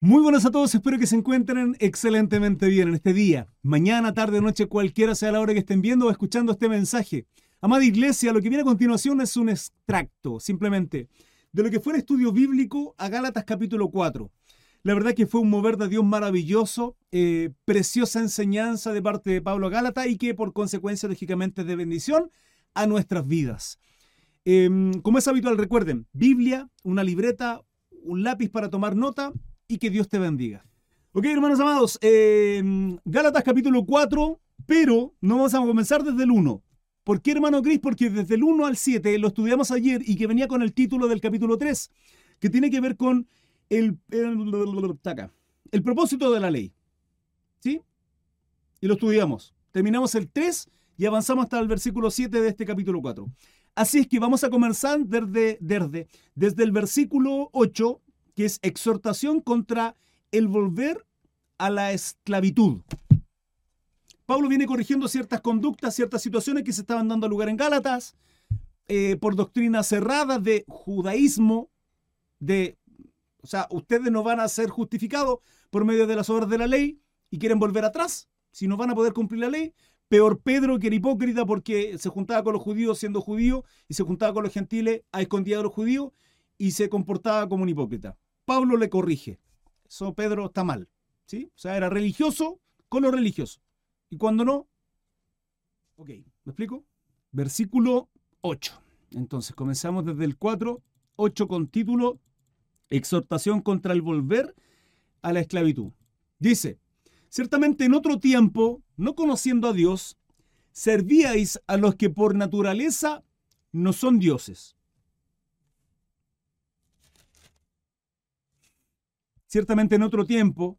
Muy buenas a todos, espero que se encuentren excelentemente bien en este día, mañana, tarde, noche, cualquiera sea la hora que estén viendo o escuchando este mensaje. Amada iglesia, lo que viene a continuación es un extracto, simplemente, de lo que fue el estudio bíblico a Gálatas capítulo 4. La verdad que fue un mover de Dios maravilloso, eh, preciosa enseñanza de parte de Pablo Gálata y que por consecuencia, lógicamente, es de bendición a nuestras vidas. Em, como es habitual, recuerden, Biblia, una libreta, un lápiz para tomar nota y que Dios te bendiga. Ok, hermanos amados, em, Gálatas capítulo 4, pero no vamos a comenzar desde el 1. ¿Por qué, hermano Cris? Porque desde el 1 al 7 lo estudiamos ayer y que venía con el título del capítulo 3, que tiene que ver con el, el, el propósito de la ley. ¿Sí? Y lo estudiamos. Terminamos el 3 y avanzamos hasta el versículo 7 de este capítulo 4. Así es que vamos a comenzar desde, desde, desde el versículo 8, que es exhortación contra el volver a la esclavitud. Pablo viene corrigiendo ciertas conductas, ciertas situaciones que se estaban dando lugar en Gálatas, eh, por doctrinas cerradas de judaísmo, de o sea, ustedes no van a ser justificados por medio de las obras de la ley y quieren volver atrás, si no van a poder cumplir la ley. Peor Pedro que era hipócrita porque se juntaba con los judíos siendo judío y se juntaba con los gentiles a escondida de los judíos y se comportaba como un hipócrita. Pablo le corrige. Eso Pedro está mal. ¿sí? O sea, era religioso con lo religioso. Y cuando no, ok, ¿me explico? Versículo 8. Entonces, comenzamos desde el 4, 8 con título exhortación contra el volver a la esclavitud. Dice, ciertamente en otro tiempo, no conociendo a Dios, servíais a los que por naturaleza no son dioses. Ciertamente en otro tiempo,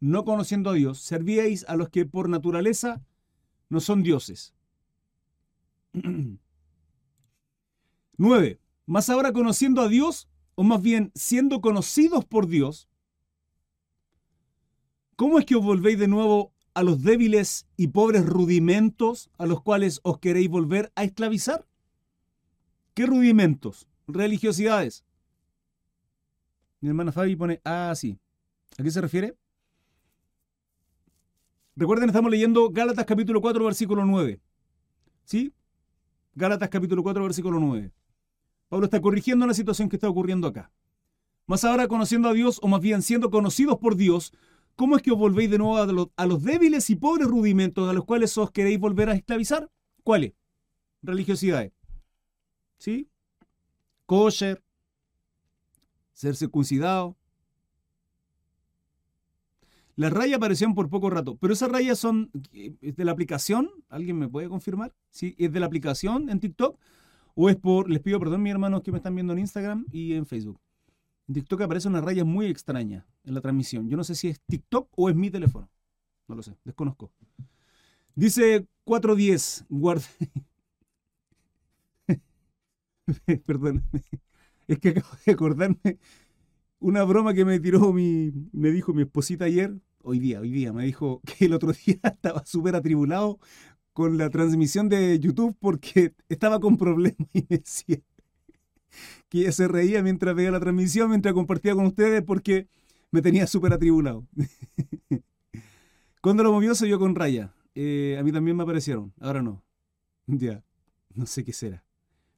no conociendo a Dios, servíais a los que por naturaleza no son dioses. 9. Mas ahora conociendo a Dios, o más bien siendo conocidos por Dios, ¿cómo es que os volvéis de nuevo a los débiles y pobres rudimentos a los cuales os queréis volver a esclavizar? ¿Qué rudimentos? Religiosidades. Mi hermana Fabi pone, ah, sí. ¿A qué se refiere? Recuerden, estamos leyendo Gálatas capítulo 4, versículo 9. ¿Sí? Gálatas capítulo 4, versículo 9. Pablo está corrigiendo la situación que está ocurriendo acá. Más ahora conociendo a Dios, o más bien siendo conocidos por Dios, ¿cómo es que os volvéis de nuevo a los, a los débiles y pobres rudimentos a los cuales os queréis volver a esclavizar? ¿Cuáles? Religiosidades. ¿Sí? Kosher, ser circuncidado. Las rayas aparecieron por poco rato, pero esas rayas son de la aplicación. ¿Alguien me puede confirmar? ¿Sí? ¿Es de la aplicación en TikTok? O es por, les pido perdón, mis hermanos que me están viendo en Instagram y en Facebook. En TikTok aparece una raya muy extraña en la transmisión. Yo no sé si es TikTok o es mi teléfono. No lo sé, desconozco. Dice 410, guarda. perdón. Es que acabo de acordarme una broma que me tiró mi, me dijo mi esposita ayer, hoy día, hoy día, me dijo que el otro día estaba súper atribulado con la transmisión de YouTube porque estaba con problemas y me decía que ella se reía mientras veía la transmisión, mientras compartía con ustedes porque me tenía súper atribulado. Cuando lo movió se vio con raya. Eh, a mí también me aparecieron, ahora no. Ya, no sé qué será.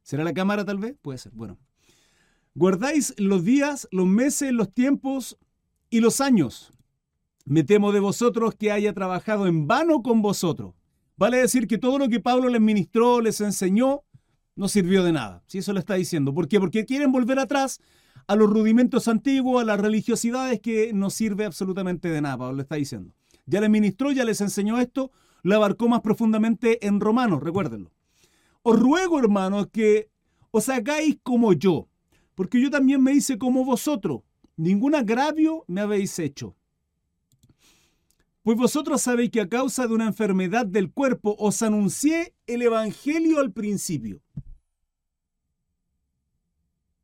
¿Será la cámara tal vez? Puede ser. Bueno. Guardáis los días, los meses, los tiempos y los años. Me temo de vosotros que haya trabajado en vano con vosotros. Vale decir que todo lo que Pablo les ministró, les enseñó, no sirvió de nada. Si eso le está diciendo. ¿Por qué? Porque quieren volver atrás a los rudimentos antiguos, a las religiosidades que no sirve absolutamente de nada, Pablo está diciendo. Ya les ministró, ya les enseñó esto, lo abarcó más profundamente en Romanos, recuérdenlo. Os ruego, hermanos, que os hagáis como yo, porque yo también me hice como vosotros. Ningún agravio me habéis hecho. Pues vosotros sabéis que a causa de una enfermedad del cuerpo os anuncié el Evangelio al principio.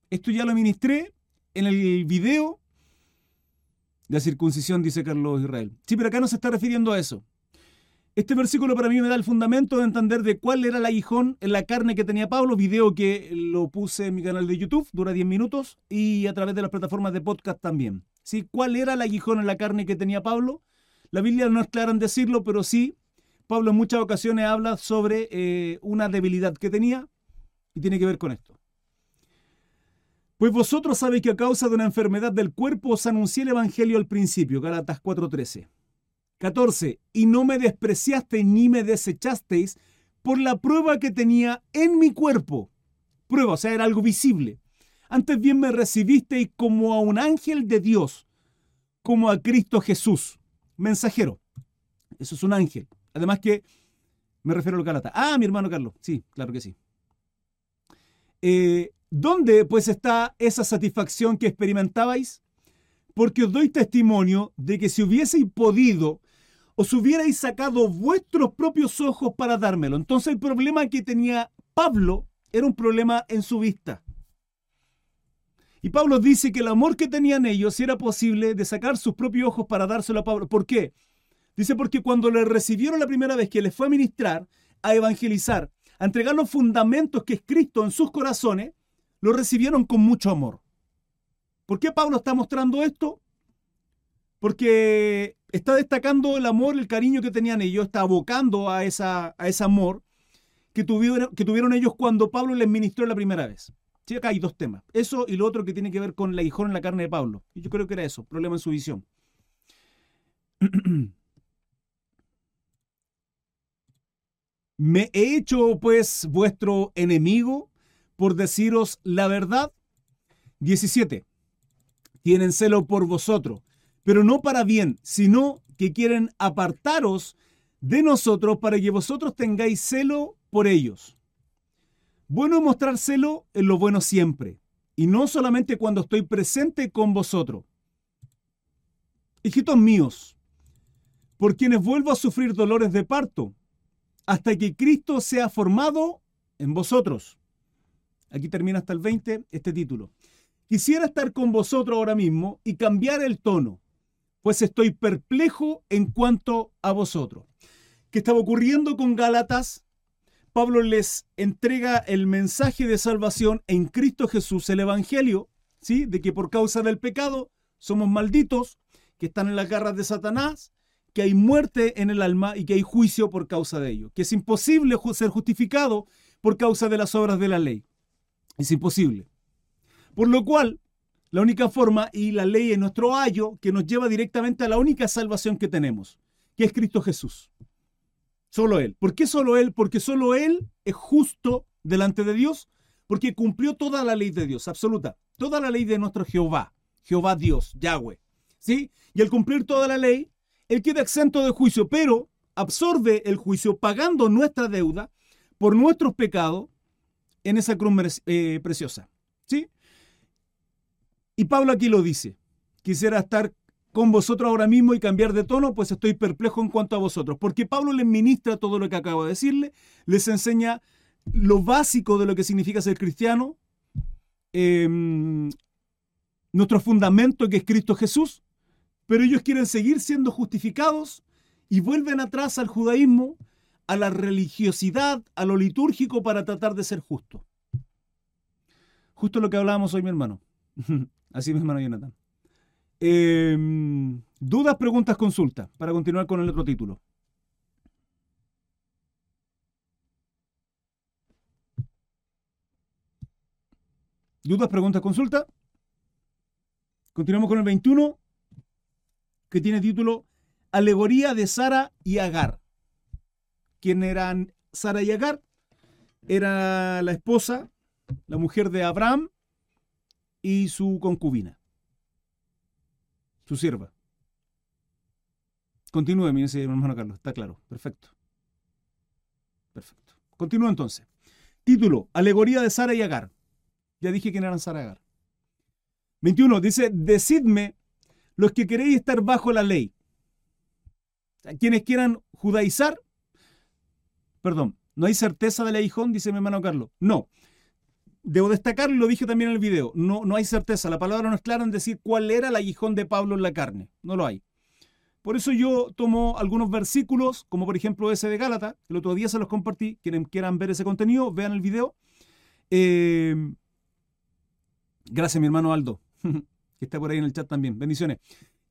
Esto ya lo ministré en el video de la circuncisión, dice Carlos Israel. Sí, pero acá no se está refiriendo a eso. Este versículo para mí me da el fundamento de entender de cuál era el aguijón en la carne que tenía Pablo, video que lo puse en mi canal de YouTube, dura 10 minutos, y a través de las plataformas de podcast también. ¿Sí? ¿Cuál era el aguijón en la carne que tenía Pablo? La Biblia no es clara en decirlo, pero sí, Pablo en muchas ocasiones habla sobre eh, una debilidad que tenía y tiene que ver con esto. Pues vosotros sabéis que a causa de una enfermedad del cuerpo os anuncié el Evangelio al principio, Galatas 4:13. 14. Y no me despreciasteis ni me desechasteis por la prueba que tenía en mi cuerpo. Prueba, o sea, era algo visible. Antes bien me recibisteis como a un ángel de Dios, como a Cristo Jesús, mensajero. Eso es un ángel. Además que me refiero a los Galatas. Ah, mi hermano Carlos. Sí, claro que sí. Eh, ¿Dónde pues está esa satisfacción que experimentabais? Porque os doy testimonio de que si hubieseis podido, os hubierais sacado vuestros propios ojos para dármelo. Entonces el problema que tenía Pablo era un problema en su vista. Y Pablo dice que el amor que tenían ellos era posible de sacar sus propios ojos para dárselo a Pablo. ¿Por qué? Dice porque cuando le recibieron la primera vez que les fue a ministrar, a evangelizar, a entregar los fundamentos que es Cristo en sus corazones, lo recibieron con mucho amor. ¿Por qué Pablo está mostrando esto? Porque está destacando el amor, el cariño que tenían ellos, está abocando a, esa, a ese amor que tuvieron, que tuvieron ellos cuando Pablo les ministró la primera vez. Sí, acá hay dos temas. Eso y lo otro que tiene que ver con la hijón en la carne de Pablo. Y yo creo que era eso, problema en su visión. ¿Me he hecho pues vuestro enemigo por deciros la verdad? 17. Tienen celo por vosotros, pero no para bien, sino que quieren apartaros de nosotros para que vosotros tengáis celo por ellos. Bueno mostrar celo en lo bueno siempre, y no solamente cuando estoy presente con vosotros. Hijitos míos, por quienes vuelvo a sufrir dolores de parto, hasta que Cristo sea formado en vosotros. Aquí termina hasta el 20 este título. Quisiera estar con vosotros ahora mismo y cambiar el tono, pues estoy perplejo en cuanto a vosotros. ¿Qué estaba ocurriendo con Gálatas? Pablo les entrega el mensaje de salvación en Cristo Jesús, el Evangelio, ¿sí? De que por causa del pecado somos malditos, que están en las garras de Satanás, que hay muerte en el alma y que hay juicio por causa de ello, que es imposible ser justificado por causa de las obras de la ley. Es imposible. Por lo cual, la única forma, y la ley es nuestro ayo, que nos lleva directamente a la única salvación que tenemos, que es Cristo Jesús. Solo Él. ¿Por qué solo Él? Porque solo Él es justo delante de Dios, porque cumplió toda la ley de Dios, absoluta. Toda la ley de nuestro Jehová, Jehová Dios, Yahweh. ¿Sí? Y al cumplir toda la ley, Él queda exento de juicio, pero absorbe el juicio pagando nuestra deuda por nuestros pecados en esa cruz eh, preciosa. Y Pablo aquí lo dice. Quisiera estar con vosotros ahora mismo y cambiar de tono, pues estoy perplejo en cuanto a vosotros. Porque Pablo les ministra todo lo que acabo de decirle, les enseña lo básico de lo que significa ser cristiano, em, nuestro fundamento que es Cristo Jesús, pero ellos quieren seguir siendo justificados y vuelven atrás al judaísmo a la religiosidad, a lo litúrgico para tratar de ser justo. Justo lo que hablábamos hoy, mi hermano. Así, mi hermano Jonathan. Em, dudas, preguntas, consultas, para continuar con el otro título. Dudas, preguntas, consultas. Continuamos con el 21, que tiene título Alegoría de Sara y Agar. ¿Quién eran Sara y Agar? Era la esposa, la mujer de Abraham y su concubina, su sierva. Continúe, mi hermano Carlos, está claro, perfecto. Perfecto. Continúo entonces. Título, Alegoría de Sara y Agar. Ya dije quién eran Sara y Agar. 21. Dice, decidme los que queréis estar bajo la ley. Quienes quieran judaizar, Perdón, no hay certeza del aguijón, dice mi hermano Carlos. No. Debo destacar, lo dije también en el video, no, no hay certeza. La palabra no es clara en decir cuál era el aguijón de Pablo en la carne. No lo hay. Por eso yo tomo algunos versículos, como por ejemplo ese de Gálata, el otro día se los compartí. Quienes quieran ver ese contenido, vean el video. Eh, gracias, mi hermano Aldo. que está por ahí en el chat también. Bendiciones.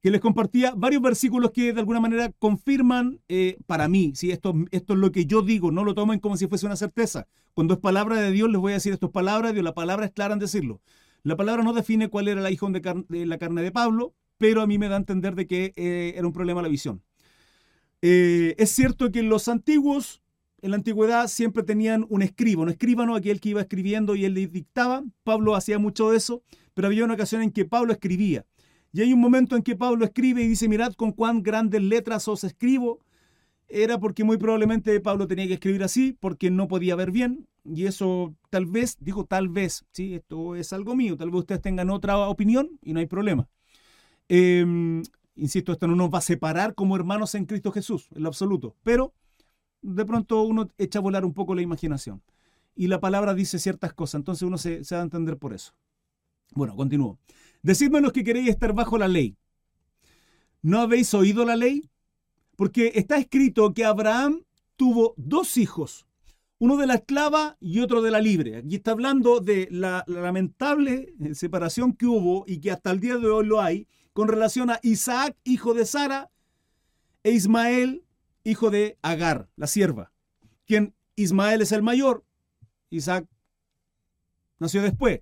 Que les compartía varios versículos que de alguna manera confirman eh, para mí, si esto, esto es lo que yo digo, no lo tomen como si fuese una certeza. Cuando es palabra de Dios, les voy a decir esto es palabra de Dios, la palabra es clara en decirlo. La palabra no define cuál era la hijo de, la carne de Pablo, pero a mí me da a entender de que eh, era un problema la visión. Eh, es cierto que los antiguos, en la antigüedad, siempre tenían un escribo, un escribano, aquel que iba escribiendo y él le dictaba. Pablo hacía mucho de eso, pero había una ocasión en que Pablo escribía. Y hay un momento en que Pablo escribe y dice, mirad con cuán grandes letras os escribo. Era porque muy probablemente Pablo tenía que escribir así, porque no podía ver bien. Y eso tal vez, digo tal vez, ¿sí? esto es algo mío, tal vez ustedes tengan otra opinión y no hay problema. Em, insisto, esto no nos va a separar como hermanos en Cristo Jesús, en lo absoluto, pero de pronto uno echa a volar un poco la imaginación. Y la palabra dice ciertas cosas, entonces uno se, se va a entender por eso. Bueno, continúo. Decidme los que queréis estar bajo la ley. ¿No habéis oído la ley? Porque está escrito que Abraham tuvo dos hijos, uno de la esclava y otro de la libre. Aquí está hablando de la, lamentable eh, separación que hubo y que hasta el día de hoy lo hay con relación a Isaac, hijo de Sara, e Ismael, hijo de Agar, la sierva, quien Ismael es el mayor, Isaac nació después.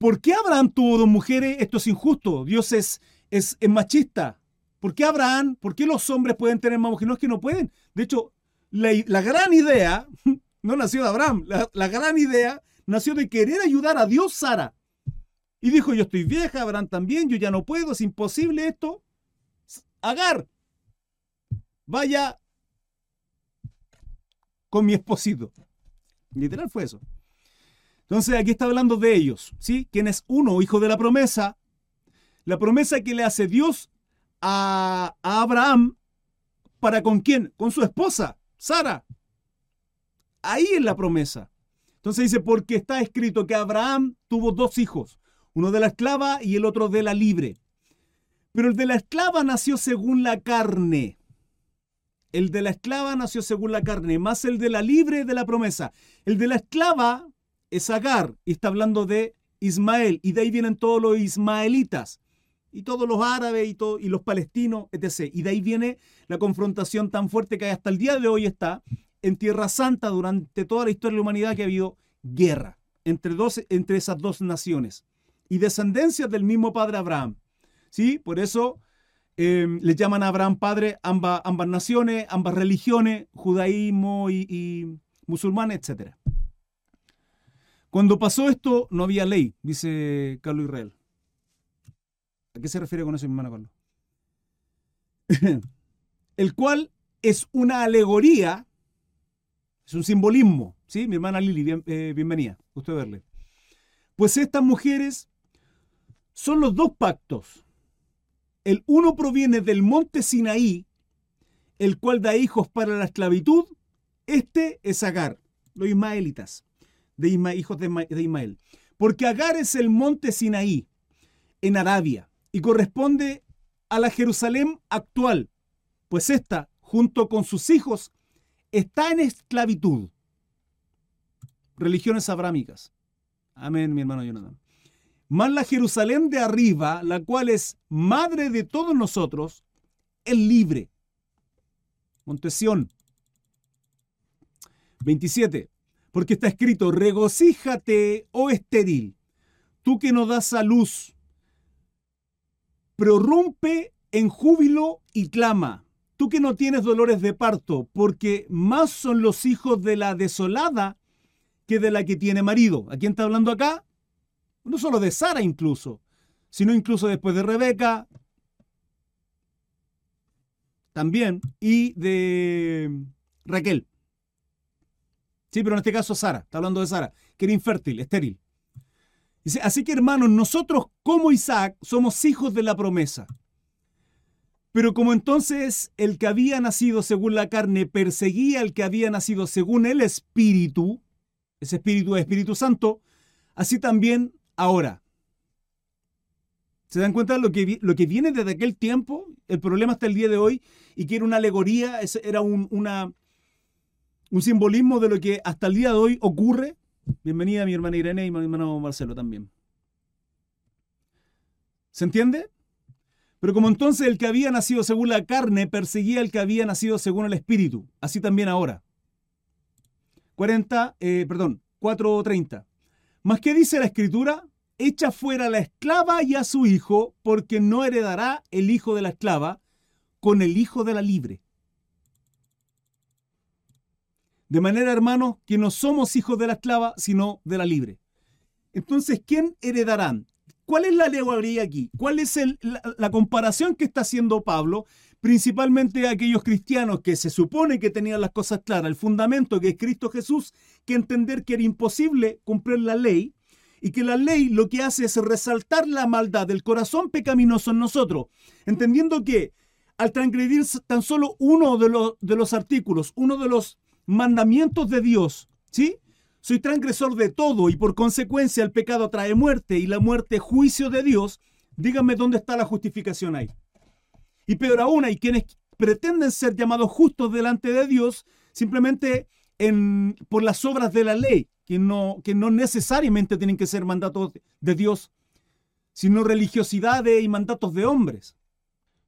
¿Por qué Abraham tuvo dos mujeres? Esto es injusto. Dios es, es, machista. ¿Por qué Abraham? ¿Por qué los hombres pueden tener más mujeres? No es que no pueden. De hecho, la, gran idea no nació de Abraham. La, la, gran idea nació de querer ayudar a Dios Sara. Y dijo, yo estoy vieja, Abraham también, yo ya no puedo, es imposible esto. Agar, vaya con mi esposito. Literal fue eso. Entonces aquí está hablando de ellos, ¿sí? ¿Quién es uno, hijo de la promesa? La promesa que le hace Dios a, Abraham, ¿para con quién? Con su esposa, Sara. Ahí es la promesa. Entonces dice, porque está escrito que Abraham tuvo dos hijos, uno de la esclava y el otro de la libre. Pero el de la esclava nació según la carne. El de la esclava nació según la carne, más el de la libre de la promesa. El de la esclava es Agar y está hablando de Ismael y de ahí vienen todos los ismaelitas y todos los árabes y, los palestinos, etc. Y de ahí viene la confrontación tan fuerte que hasta el día de hoy está en Tierra Santa durante toda la historia de la humanidad que ha habido guerra entre, esas dos naciones y descendencias del mismo padre Abraham. ¿Sí? Por eso eh, le llaman a Abraham padre ambas, ambas naciones, ambas religiones, judaísmo y, y musulmán, etc. Cuando pasó esto, no había ley, dice Carlos Israel. ¿A qué se refiere con eso, mi hermano Carlos? El cual es una alegoría, es un simbolismo, ¿sí? Mi hermana Lili, eh, bienvenida, usted verle. Pues estas mujeres son los dos pactos. El uno proviene del monte Sinaí, el cual da hijos para la esclavitud. Este es Agar, los ismaelitas de hijos de, Ismael. Porque Agar es el monte Sinaí, en Arabia, y corresponde a la Jerusalén actual, pues ésta, junto con sus hijos, está en esclavitud. Religiones abrámicas. Amén, mi hermano Jonathan. Más la Jerusalén de arriba, la cual es madre de todos nosotros, es libre. Montesión. 27. Porque está escrito, regocíjate, oh estéril, tú que no das a luz, prorrumpe en júbilo y clama, tú que no tienes dolores de parto, porque más son los hijos de la desolada que de la que tiene marido. ¿A quién está hablando acá? No solo de Sara incluso, sino incluso después de Rebeca, también, y de Raquel. Sí, pero en este caso Sara, está hablando de Sara, que era infértil, estéril. Dice, así que hermanos, nosotros como Isaac somos hijos de la promesa. Pero como entonces el que había nacido según la carne perseguía al que había nacido según el Espíritu, ese Espíritu es Espíritu Santo, así también ahora. ¿Se dan cuenta de lo que, lo que viene desde aquel tiempo? El problema hasta el día de hoy y que era una alegoría, era una, un simbolismo de lo que hasta el día de hoy ocurre. Bienvenida mi hermana Irene y mi hermano Marcelo también. ¿Se entiende? Pero como entonces el que había nacido según la carne perseguía al que había nacido según el espíritu, así también ahora. 40, eh, perdón, 4.30. ¿Más qué dice la escritura? Echa fuera a la esclava y a su hijo, porque no heredará el hijo de la esclava con el hijo de la libre. De manera, hermanos, que no somos hijos de la esclava, sino de la libre. Entonces, ¿quién heredarán? ¿Cuál es la alegoría aquí? ¿Cuál es la, comparación que está haciendo Pablo? Principalmente a aquellos cristianos que se supone que tenían las cosas claras, el fundamento que es Cristo Jesús, que entender que era imposible cumplir la ley y que la ley lo que hace es resaltar la maldad del corazón pecaminoso en nosotros, entendiendo que al transgredir tan solo uno de los, de los artículos, uno de los mandamientos de Dios, ¿sí? Soy transgresor de todo y por consecuencia el pecado trae muerte y la muerte juicio de Dios. Díganme dónde está la justificación ahí. Y peor aún, hay quienes pretenden ser llamados justos delante de Dios simplemente en, por las obras de la ley, que no, que no necesariamente tienen que ser mandatos de Dios, sino religiosidades y mandatos de hombres.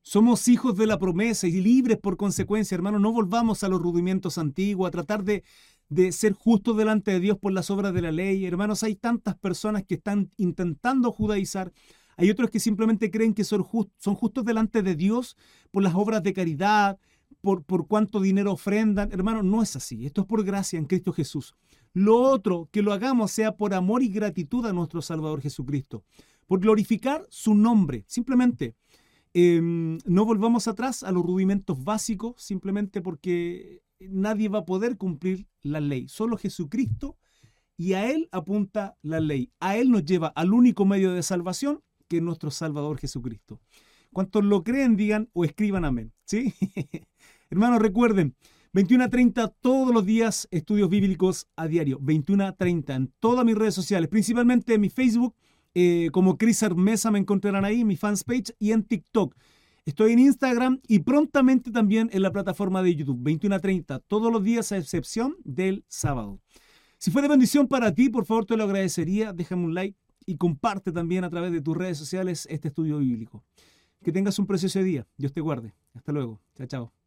Somos hijos de la promesa y libres por consecuencia, hermano. No volvamos a los rudimentos antiguos, a tratar de, de ser justos delante de Dios por las obras de la ley. Hermanos, hay tantas personas que están intentando judaizar. Hay otros que simplemente creen que son, justos delante de Dios por las obras de caridad, por, por cuánto dinero ofrendan. Hermanos, no es así. Esto es por gracia en Cristo Jesús. Lo otro, que lo hagamos sea por amor y gratitud a nuestro Salvador Jesucristo, por glorificar su nombre. Simplemente, em, no volvamos atrás a los rudimentos básicos, simplemente porque nadie va a poder cumplir la ley, solo Jesucristo y a Él apunta la ley. A Él nos lleva al único medio de salvación que es nuestro Salvador Jesucristo. Cuantos lo creen, digan o escriban amén. ¿Sí? Hermanos, recuerden, 21 a 30 todos los días estudios bíblicos a diario. 21 a 30 en todas mis redes sociales, principalmente en mi Facebook, eh, como Cris Mesa me encontrarán ahí, mi fans page, y en TikTok. Estoy en Instagram y prontamente también en la plataforma de YouTube, 21 a 30, todos los días a excepción del sábado. Si fue de bendición para ti, por favor te lo agradecería. Déjame un like y comparte también a través de tus redes sociales este estudio bíblico. Que tengas un precioso día. Dios te guarde. Hasta luego. Chao, chao.